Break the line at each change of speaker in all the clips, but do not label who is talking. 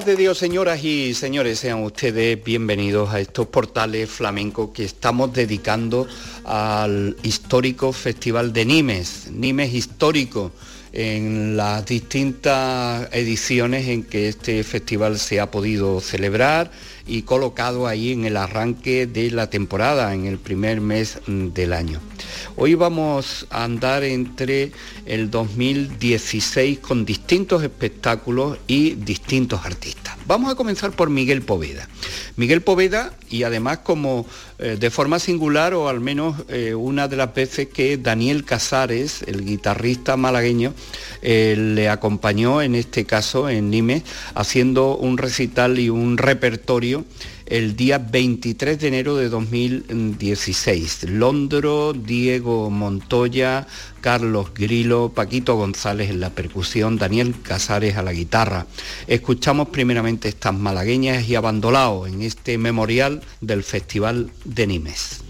Paz de Dios, señoras y señores, sean ustedes bienvenidos a estos portales flamencos que estamos dedicando al histórico Festival de Nimes, Nimes histórico, en las distintas ediciones en que este festival se ha podido celebrar y colocado ahí en el arranque de la temporada, en el primer mes del año. Hoy vamos a andar entre el 2016 con distintos espectáculos y distintos artistas. Vamos a comenzar por Miguel Poveda. Miguel Poveda, y además como eh, de forma singular, o al menos eh, una de las veces que Daniel Casares, el guitarrista malagueño, eh, le acompañó en este caso en Nimes, haciendo un recital y un repertorio el día 23 de enero de 2016. Londro, Diego Montoya, Carlos Grilo, Paquito González en la percusión, Daniel Casares a la guitarra. Escuchamos primeramente estas malagueñas y abandolaos en este memorial del Festival de Nimes.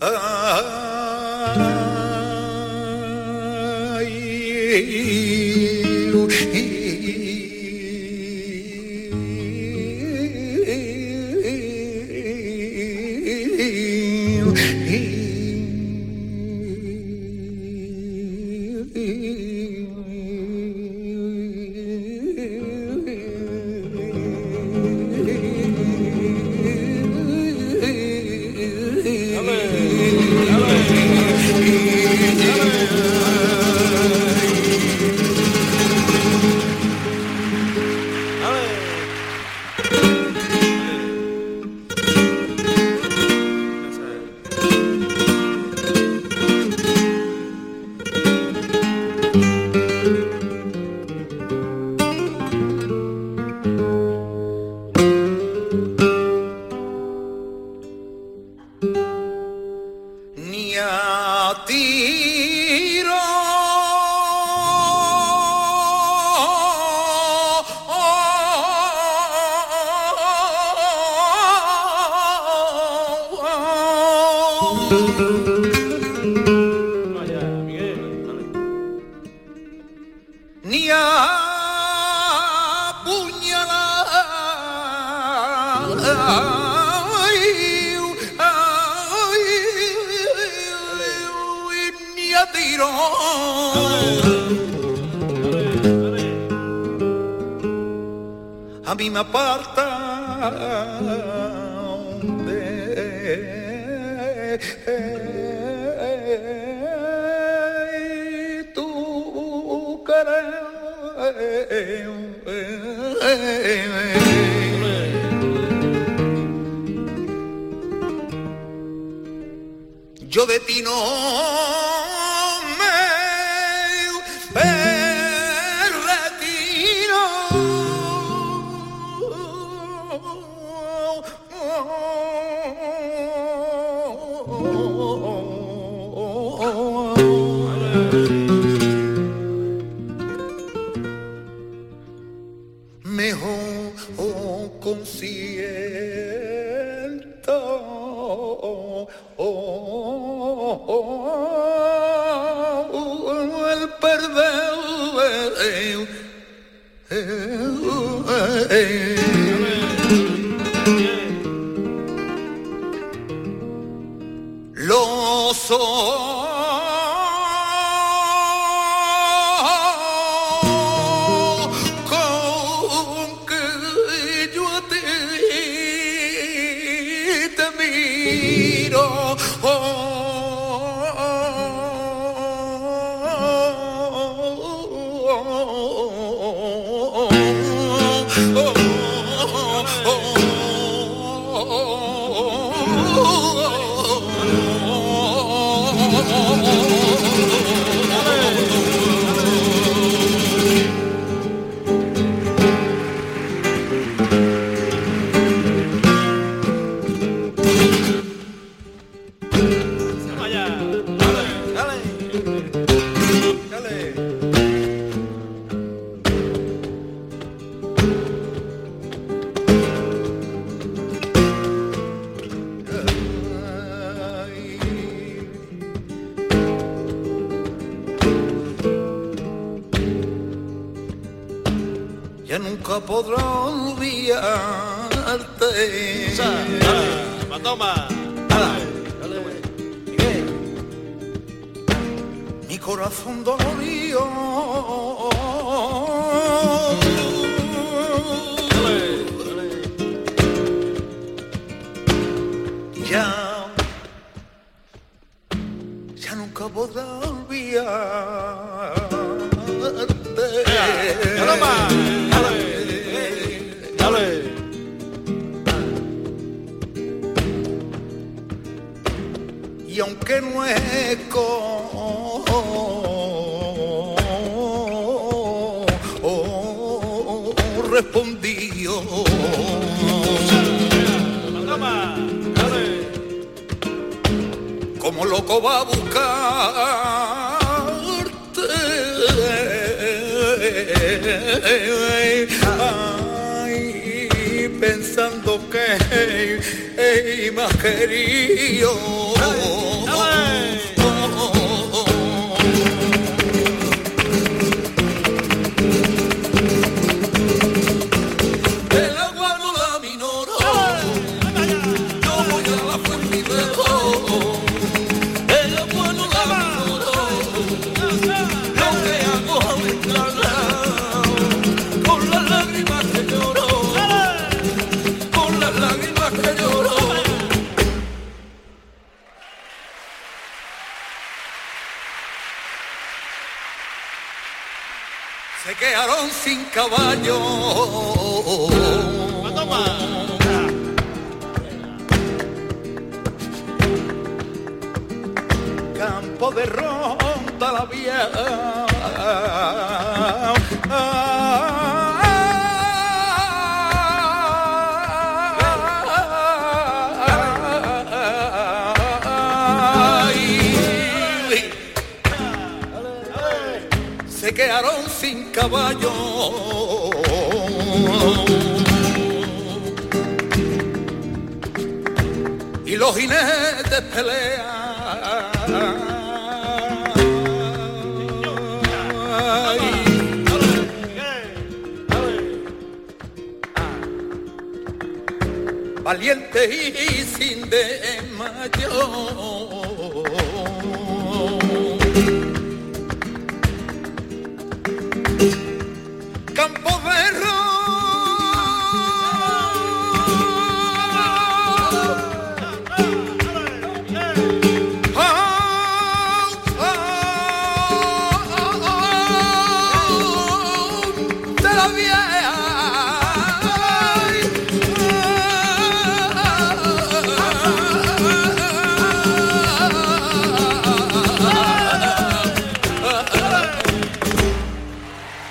Va hey.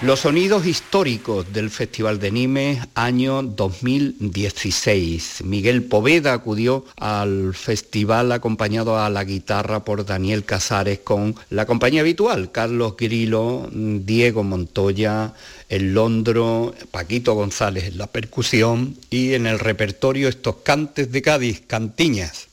Los
sonidos históricos del Festival de Nimes año 2016. Miguel Poveda acudió al festival acompañado a la guitarra por Daniel Casares con la compañía habitual, Carlos Grilo, Diego Montoya, el Londro, Paquito González en la percusión y en el repertorio estos cantes de Cádiz, cantiñas.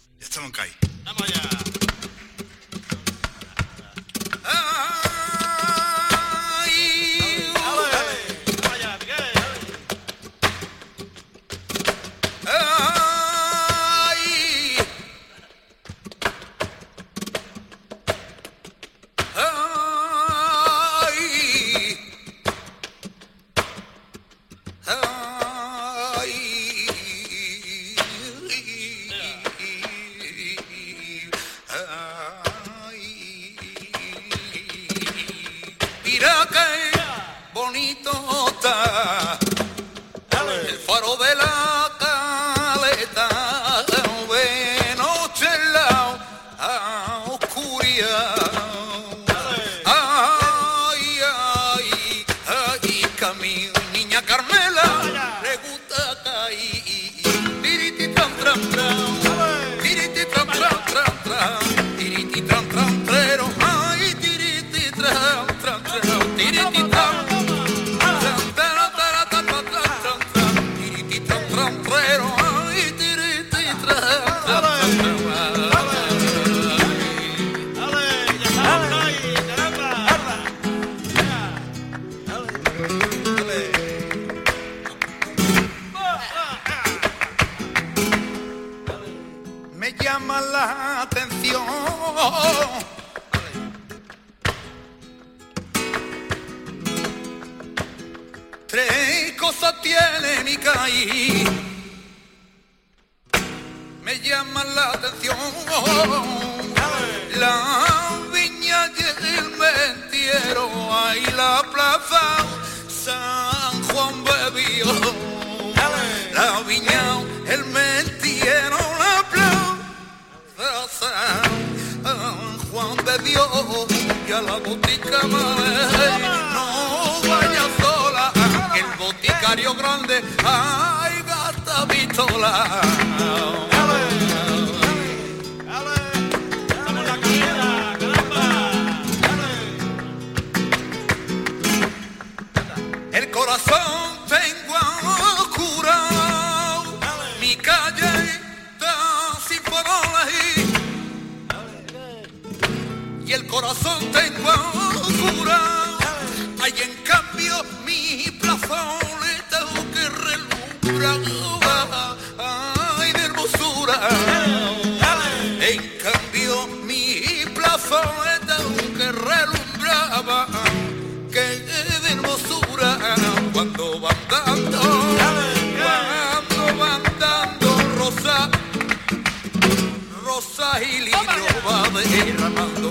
cuando va andando, cuando va andando, rosa, rosa y lino va derramando.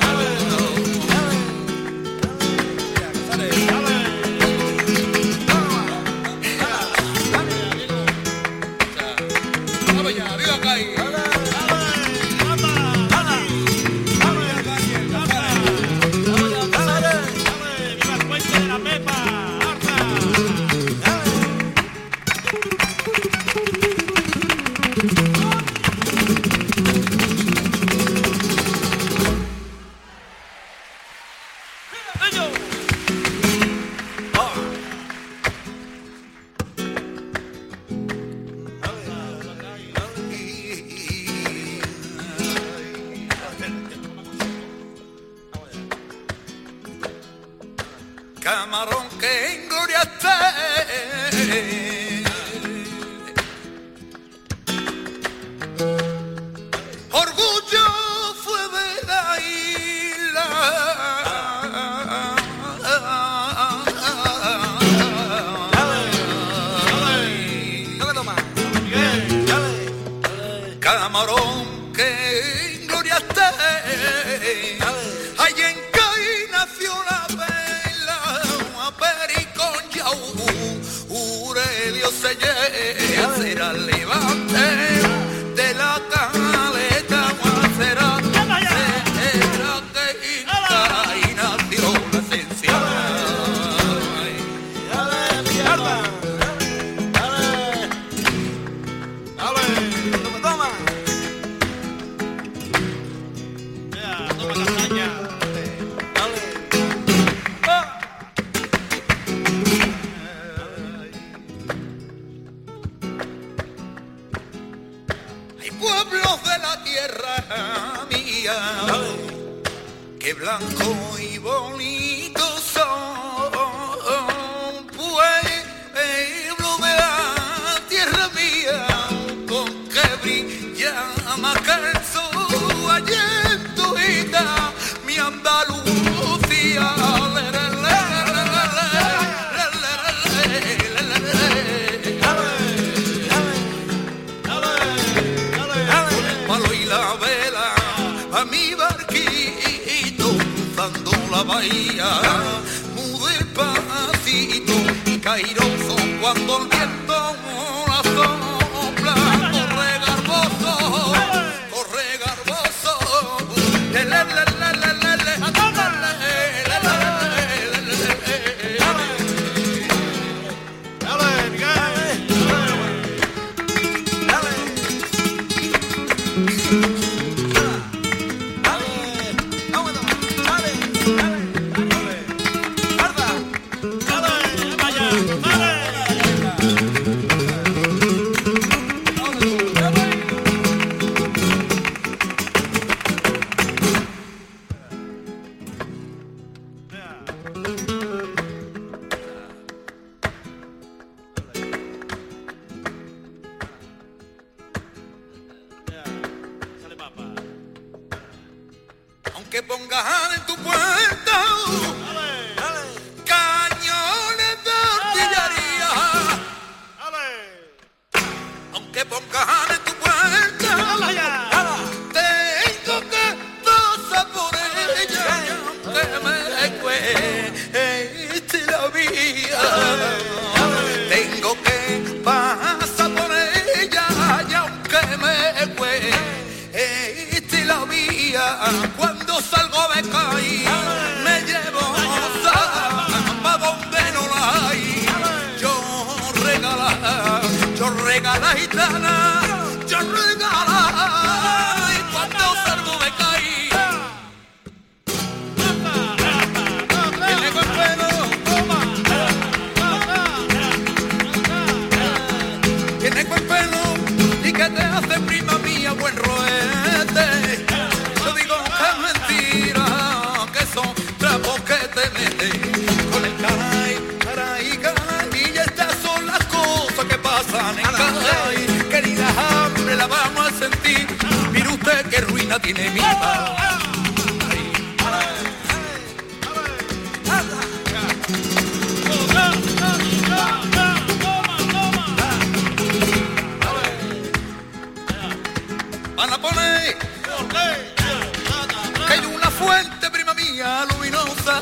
Luminosa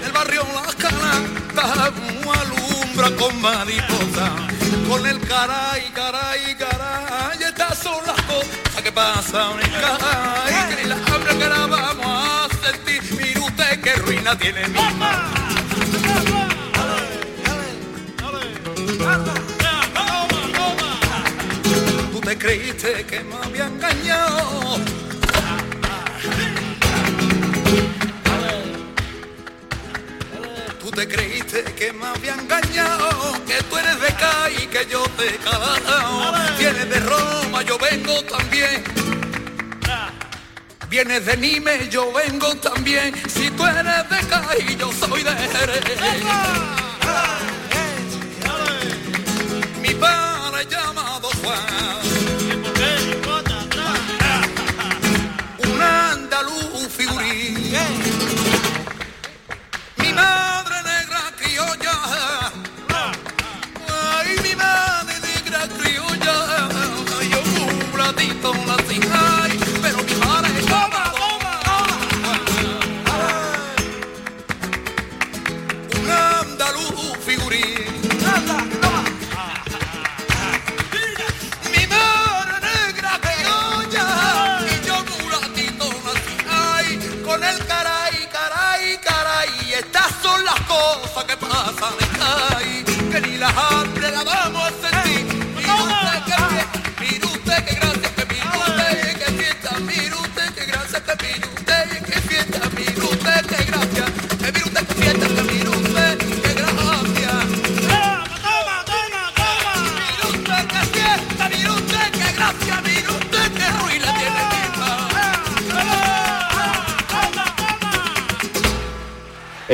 del barrio Las Calantas, alumbra con mariposa, con el caray, caray, caray, estas son las cosas que pasan en caray, que ni la hambre que la vamos a sentir, mire usted qué ruina tiene mi alma. Tú te creíste que me había engañado. Te creíste que me había engañado, que tú eres de Cádiz y que yo te he calado. Vienes de Roma, yo vengo también. Vienes de Nime, yo vengo también. Si tú eres de Cádiz, yo soy de Jerez. Mi padre llamado Juan.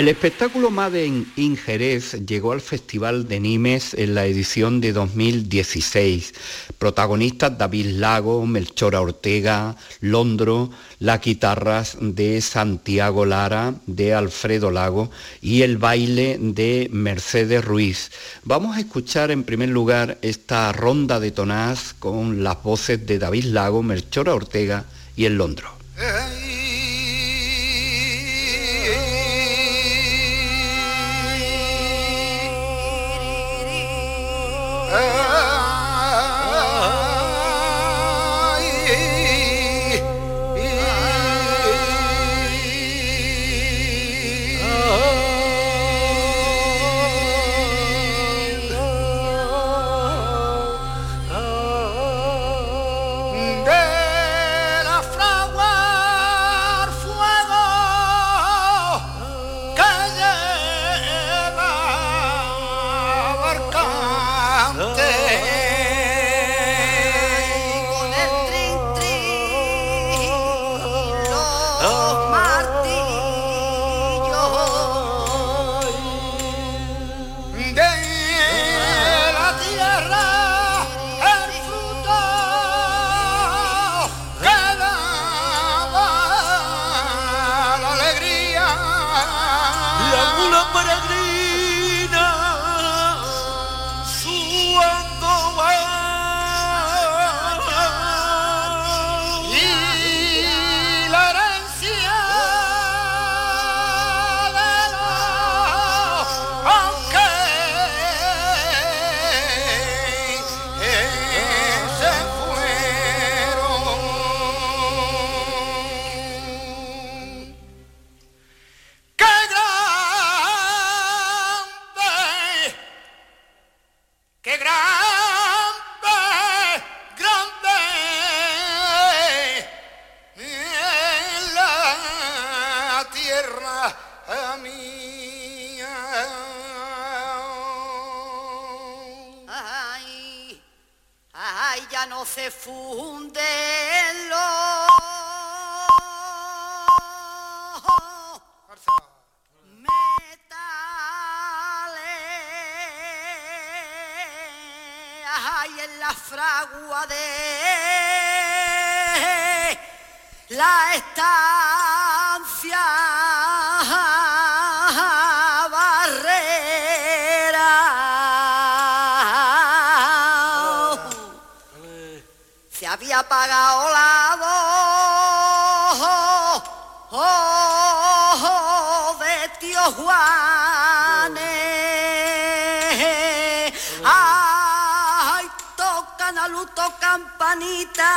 El
espectáculo Made in Jerez llegó al Festival de Nimes en la edición de 2016. Protagonistas David Lago, Melchora Ortega, Londro, las guitarras de Santiago Lara, de Alfredo Lago y el baile de Mercedes Ruiz. Vamos a escuchar en primer lugar esta ronda de tonás con las voces de David Lago, Melchora Ortega y el Londro.
La
mula
apagado la
voz
oh, oh, de tío Juan. Ay, tocan a luto campanita.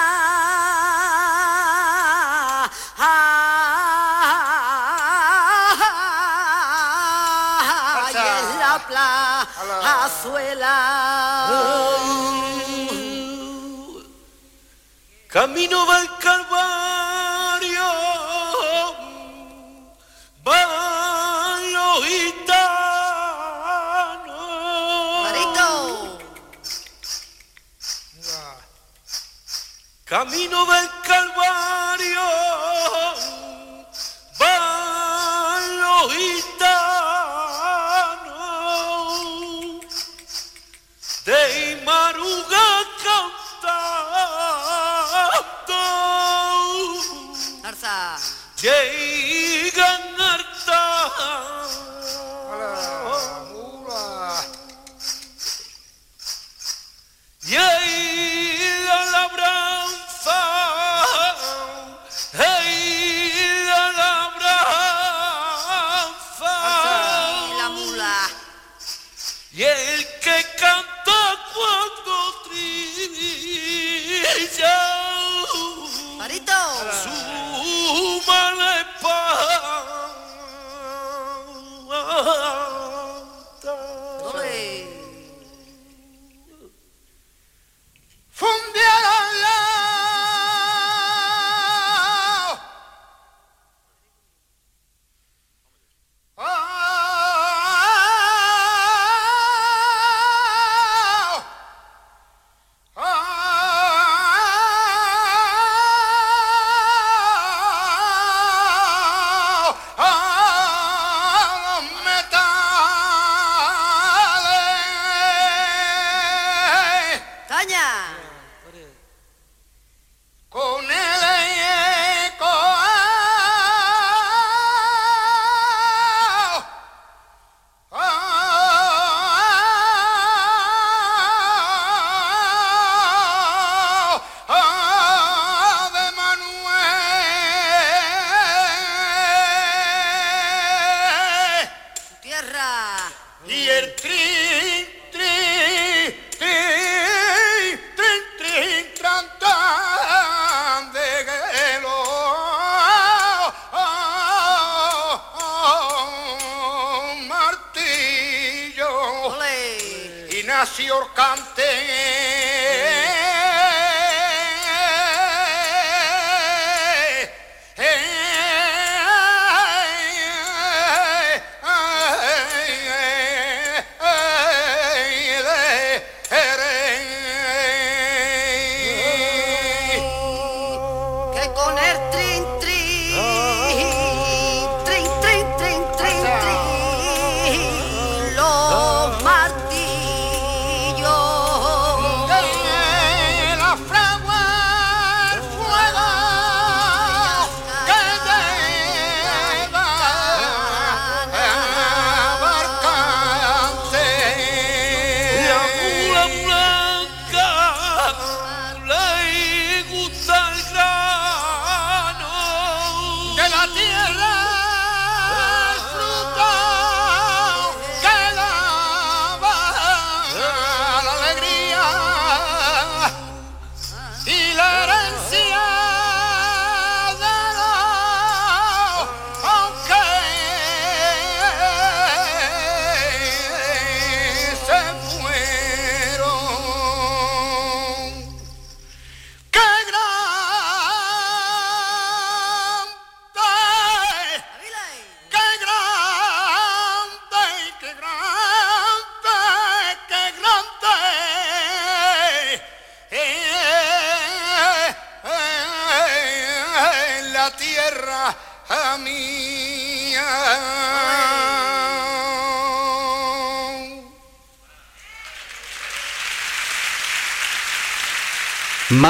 Ay, la plazuela
camino va el Calvario, van los gitanos.
Marito.
Camino va el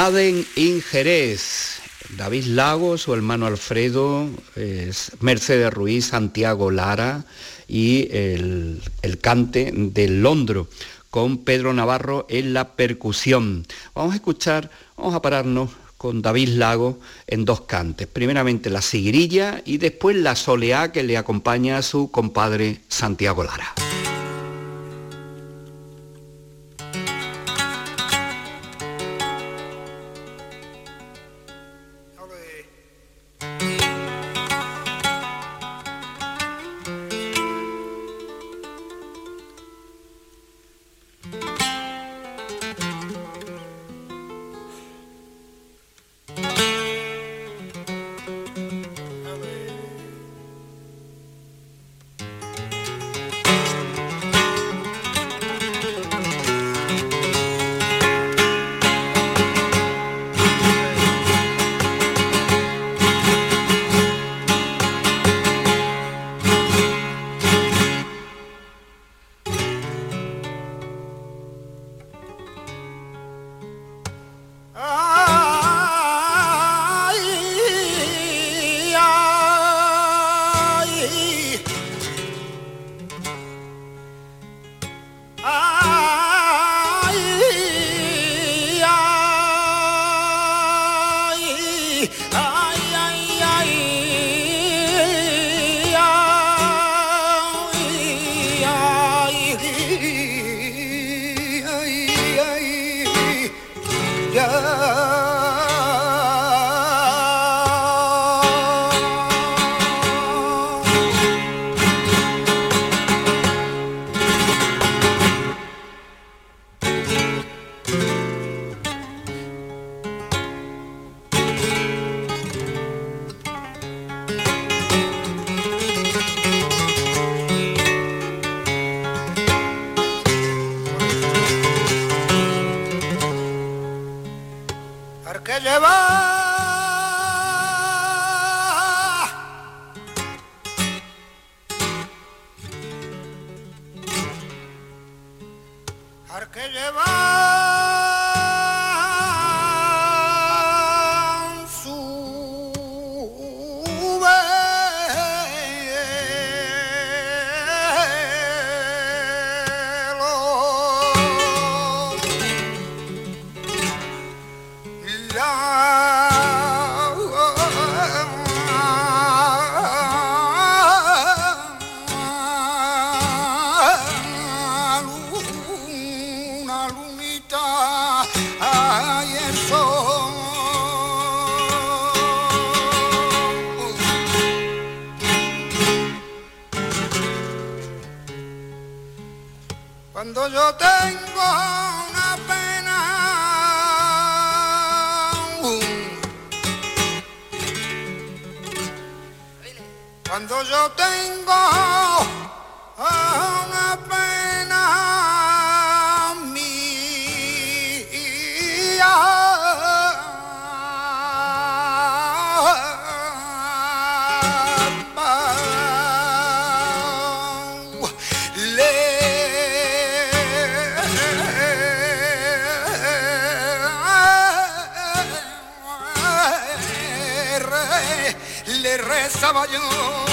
Maden in Jerez, David Lago, su hermano Alfredo, es Mercedes Ruiz, Santiago Lara y el, el cante de Londro con Pedro Navarro en la percusión. Vamos a escuchar, vamos a pararnos con David Lago en dos cantes. Primeramente la sigrilla y después la soleá que le acompaña a su compadre Santiago Lara. que llevar. thing. caballo.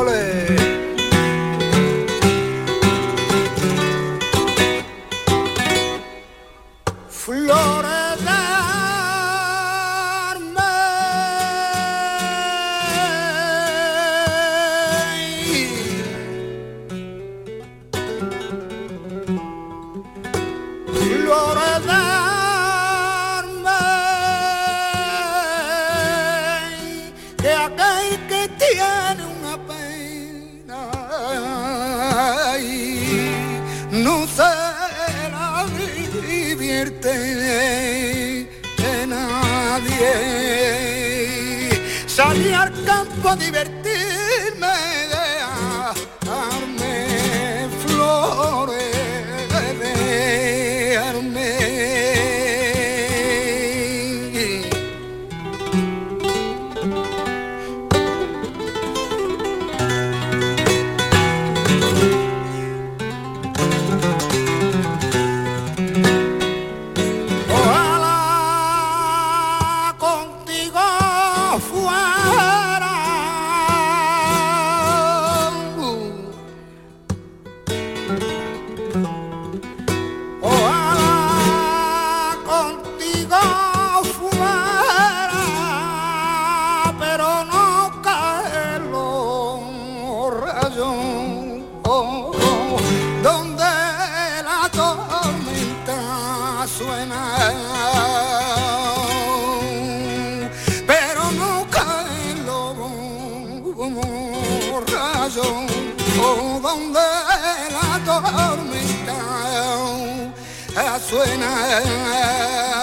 Ole. como un rayo o donde la tormenta oh, suena.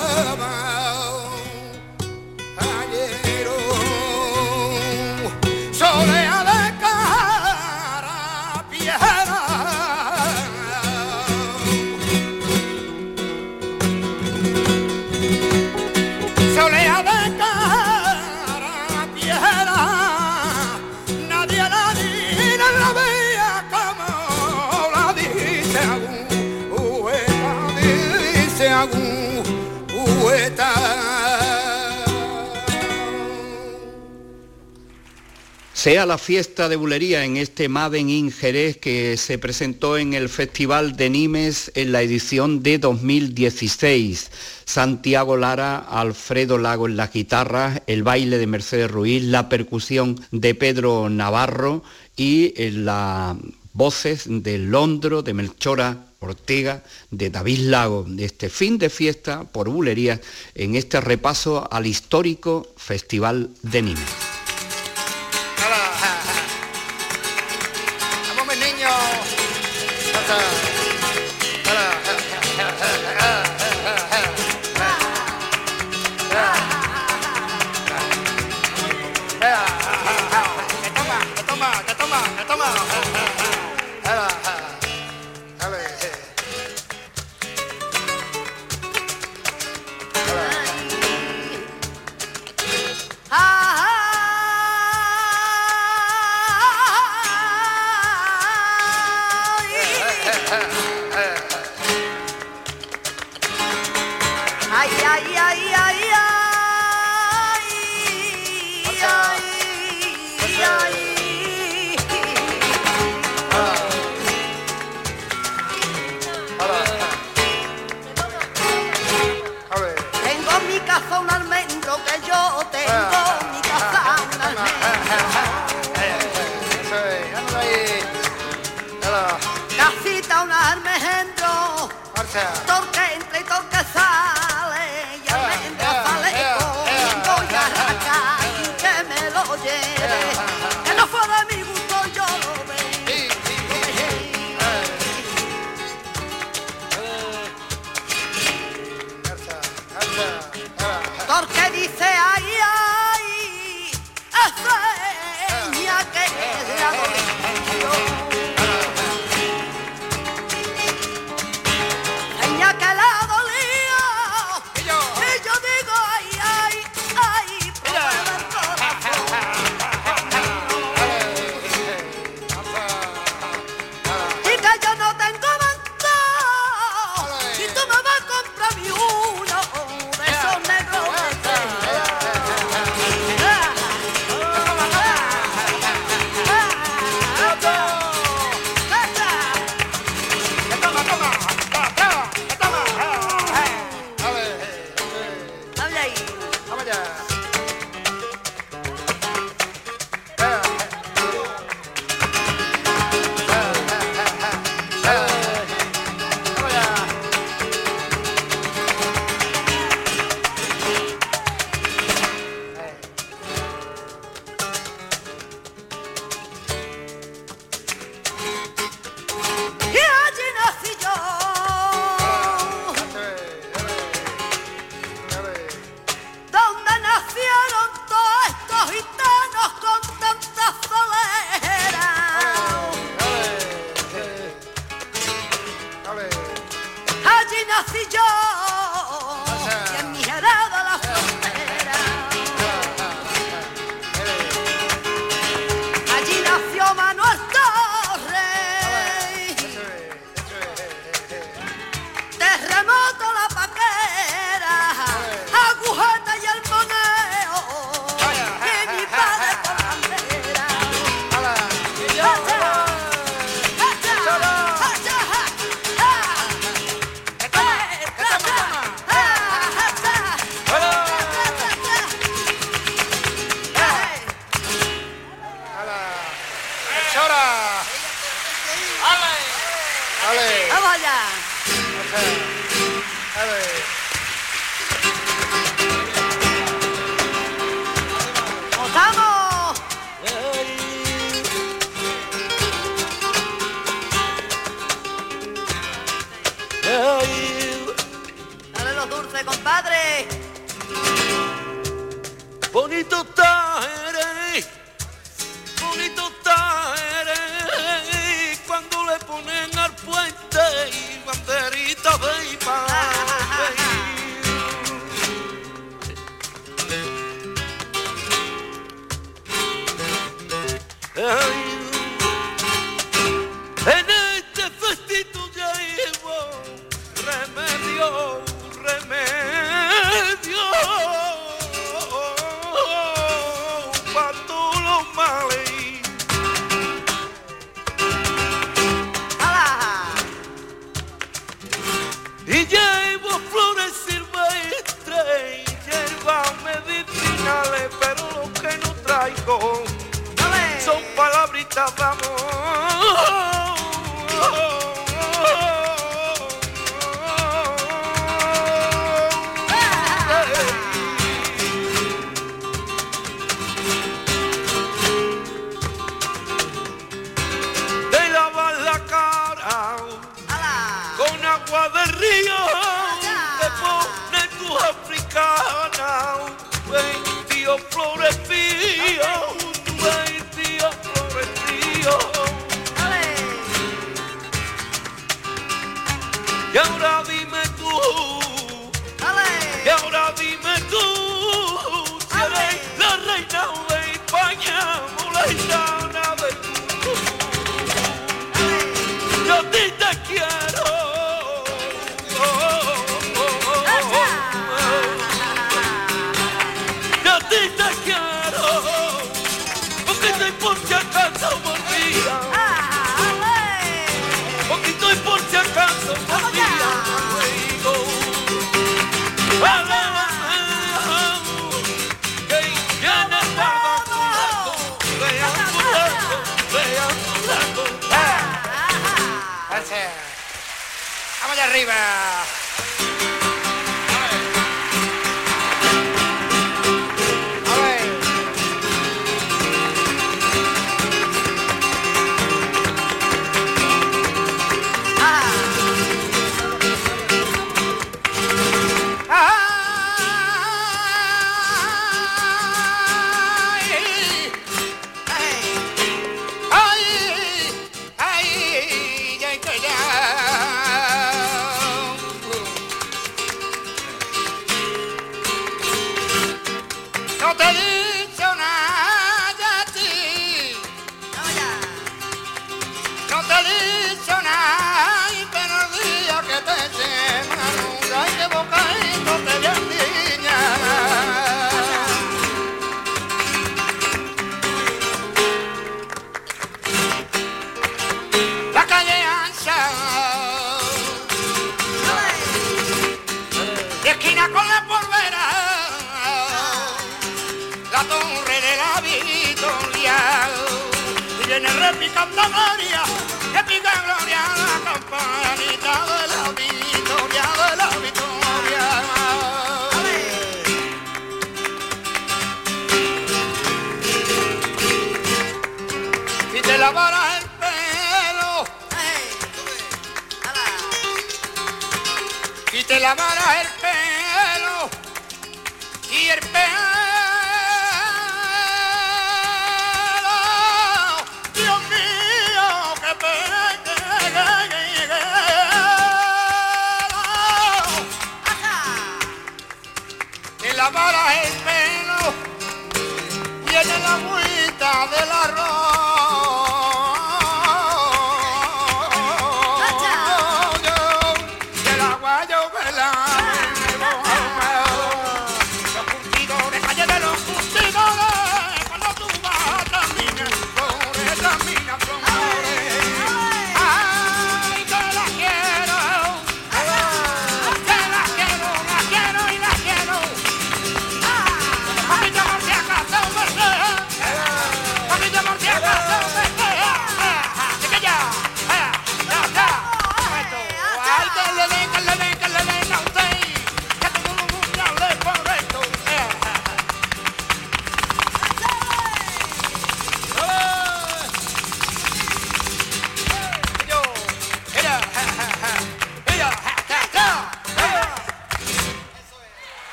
love.
sea la fiesta de bulería en este Maven in Jerez que se presentó en el Festival de Nimes en la edición de 2016. Santiago Lara, Alfredo Lago en las guitarras, el baile de Mercedes Ruiz, la percusión de Pedro Navarro y eh, las voces de Londro, de Melchora Ortega, de David Lago, de este fin de fiesta por bulería en este repaso al histórico Festival de Nimes.